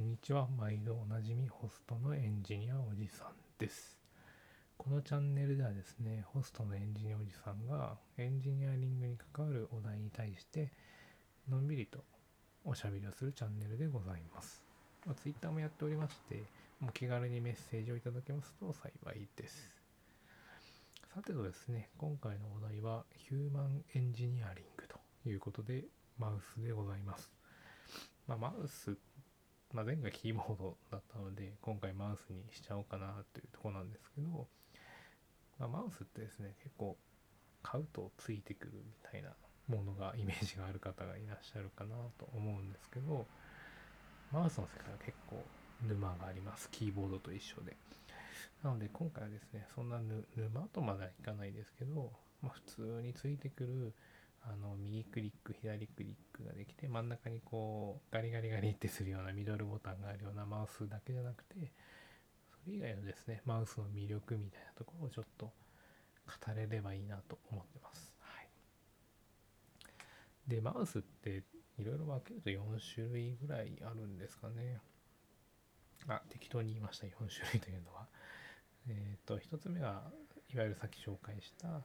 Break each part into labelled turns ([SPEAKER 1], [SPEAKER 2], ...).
[SPEAKER 1] んにちは。毎度おなじみホストのエンジニアおじさんです。このチャンネルではですね、ホストのエンジニアおじさんがエンジニアリングに関わるお題に対して、のんびりとおしゃべりをするチャンネルでございます。まあ、Twitter もやっておりまして、もう気軽にメッセージをいただけますと幸いです。さてとですね、今回のお題はヒューマンエンジニアリングということで、マウスでございます。まあ、マウス、まあ、前回キーボードだったので、今回マウスにしちゃおうかなというとこなんですけど、まあ、マウスってですね、結構買うとついてくるみたいなものが、イメージがある方がいらっしゃるかなと思うんですけど、マウスの世界は結構沼があります。キーボードと一緒で。なので今回はですね、そんな沼とまではいかないですけど、まあ、普通についてくるあの右クリック左クリックができて真ん中にこうガリガリガリってするようなミドルボタンがあるようなマウスだけじゃなくてそれ以外のですねマウスの魅力みたいなところをちょっと語れればいいなと思ってます。はい、でマウスっていろいろ分けると4種類ぐらいあるんですかね。あ適当に言いました4種類というのは。えっ、と1つ目はいわゆるさっき紹介した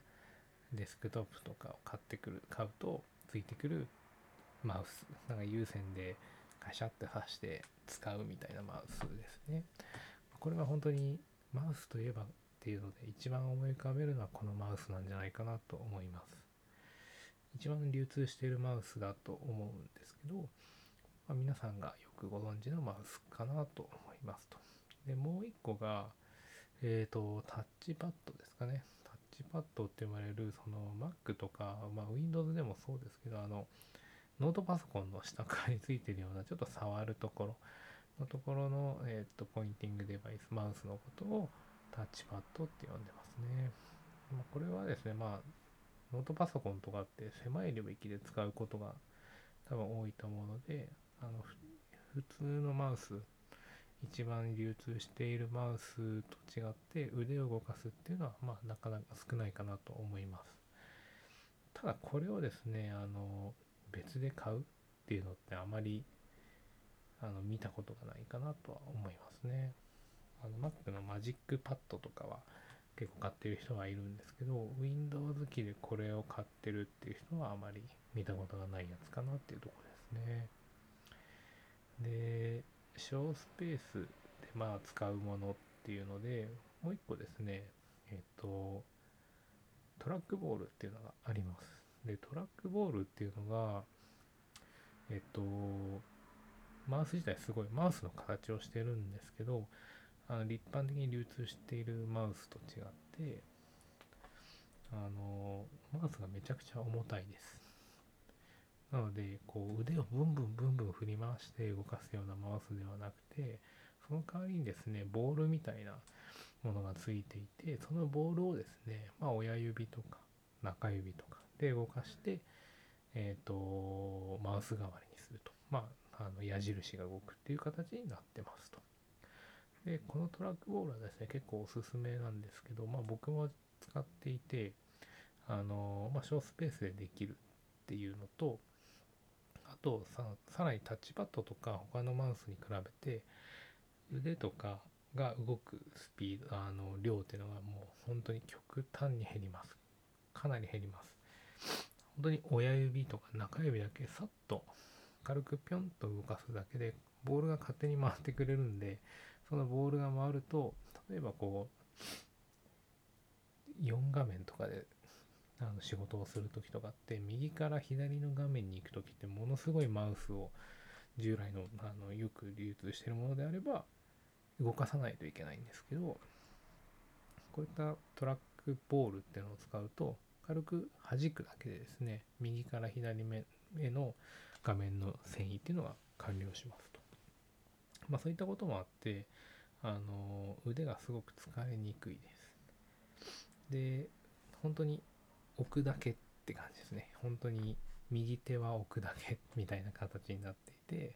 [SPEAKER 1] デスクトップとかを買ってくる買うとついてくるマウス。なんか有線でガシャって刺して使うみたいなマウスですね。これは本当にマウスといえばっていうので一番思い浮かべるのはこのマウスなんじゃないかなと思います。一番流通しているマウスだと思うんですけど、まあ、皆さんがよくご存知のマウスかなと思いますと。でもう一個がえっ、ー、とタッチパッドですかね。ッチパッドって呼ばれるその Mac とか、まあ、Windows でもそうですけどあのノートパソコンの下側についてるようなちょっと触るところのところの、えーと、ポインティングデバイスマウスのことをタッチパッドって呼んでますね、まあ、これはですねまあノートパソコンとかって狭い領域で使うことが多分多いと思うのであの普通のマウス一番流通しているマウスと違って腕を動かすっていうのはまあなかなか少ないかなと思います。ただこれをですねあの別で買うっていうのってあまりあの見たことがないかなとは思いますね。あの Mac のマジックパッドとかは結構買ってる人はいるんですけど Windows 機でこれを買ってるっていう人はあまり見たことがないやつかなっていうところですね。で小スペースでまあ使うものっていうのでもう一個ですねえっ、とトラックボールっていうのがあります。でトラックボールっていうのがえっ、とマウス自体すごいマウスの形をしてるんですけどあの一般的に流通しているマウスと違ってあのマウスがめちゃくちゃ重たいです。なので、こう腕をブンブンブンブン振り回して動かすようなマウスではなくて、その代わりにですね、ボールみたいなものがついていて、そのボールをですね、まあ親指とか中指とかで動かして、えっ、ー、と、マウス代わりにすると。まあ、あの矢印が動くっていう形になってますと。で、このトラックボールはですね、結構おすすめなんですけど、まあ僕も使っていて、あの、まあ小スペースでできるっていうのと、あとささらにタッチパッドとか他のマウスに比べて腕とかが動くスピードあの量っていうのがもう本当に極端に減ります。かなり減ります。本当に親指とか中指だけさっと軽くピョンと動かすだけでボールが勝手に回ってくれるんでそのボールが回ると例えばこう4画面とかであの仕事をする時とかって右から左の画面に行く時ってものすごいマウスを従来のあのよく流通してるものであれば動かさないといけないんですけどこういったトラックボールっていうのを使うと軽く弾くだけでですね右から左目への画面の遷移っていうのが完了しますと。まあそういったこともあってあの腕がすごく疲れにくいです。で本当に置くだけって感じですね。本当に右手は置くだけみたいな形になっていて、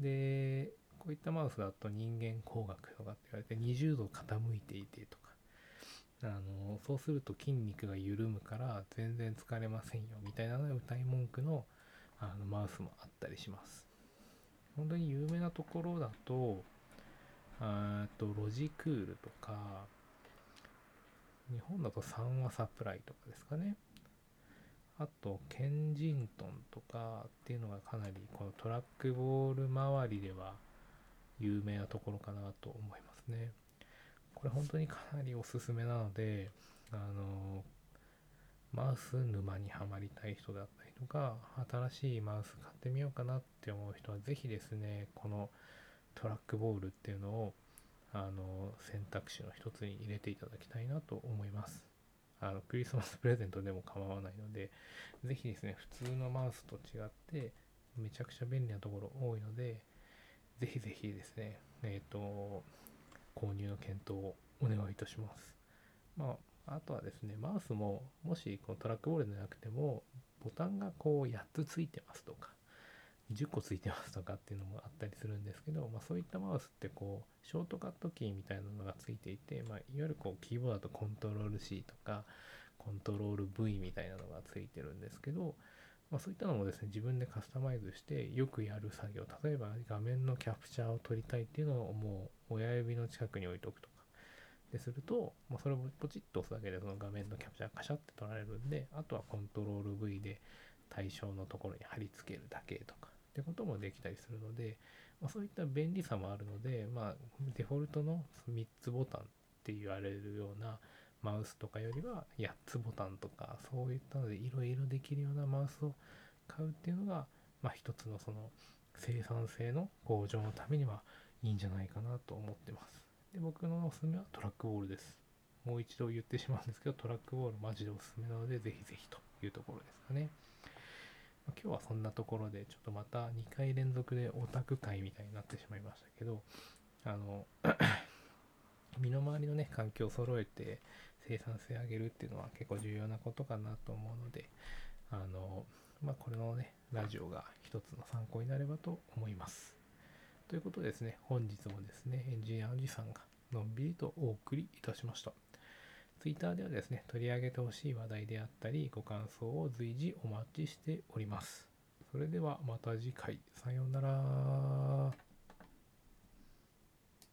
[SPEAKER 1] で、こういったマウスだと人間工学とかって言われて20度傾いていてとか、あの、そうすると筋肉が緩むから全然疲れませんよみたいなのが歌い文句のあのマウスもあったりします。本当に有名なところだと、あとロジクールとか、日本だと三和サプライとかですかね。あと、ケンジントンとかっていうのがかなりこのトラックボール周りでは有名なところかなと思いますね。これ本当にかなりおすすめなので、あの、マウス沼にはまりたい人だったりとか、新しいマウス買ってみようかなって思う人は、ぜひですね、このトラックボールっていうのを、あの、選択肢の一つに入れていただきたいなと思います。あの、クリスマスプレゼントでも構わないので、ぜひですね、普通のマウスと違って、めちゃくちゃ便利なところ多いので、ぜひぜひですね、えっ、ー、と、購入の検討をお願いいたします。まあ、あとはですね、マウスも、もしこのトラックボールでなくても、ボタンがこう8つついてますとか、10個ついてますとかっていうのもあったりするんですけど、まあ、そういったマウスってこうショートカットキーみたいなのがついていて、まあ、いわゆるこうキーボードだとコントロール C とかコントロール V みたいなのがついてるんですけど、まあ、そういったのもですね自分でカスタマイズしてよくやる作業例えば画面のキャプチャーを取りたいっていうのをもう親指の近くに置いとくとか。ですると、まあ、それをポチッと押すだけでその画面のキャプチャーカシャって取られるんであとはコントロール V で対象のところに貼り付けるだけとか。ってこともできたりするので、まあ、そういった便利さもあるので、まあ、デフォルトの3つボタンって言われるようなマウスとかよりは8つボタンとかそういったのでいろいろできるようなマウスを買うっていうのが、まあ、一つのその生産性の向上のためにはいいんじゃないかなと思ってます。で僕のおすすめはトラックボールです。もう一度言ってしまうんですけど、トラックボールマジでおすすめなので、ぜひぜひというところですかね。今日はそんなところで、ちょっとまた2回連続でオタク会みたいになってしまいましたけど、あの、身の回りのね、環境を揃えて生産性上げるっていうのは結構重要なことかなと思うので、あの、まあ、これのね、ラジオが一つの参考になればと思います。ということでですね、本日もですね、エンジニアおじさんがのんびりとお送りいたしました。Twitter ではですね、取り上げてほしい話題であったり、ご感想を随時お待ちしております。それではまた次回、さようなら。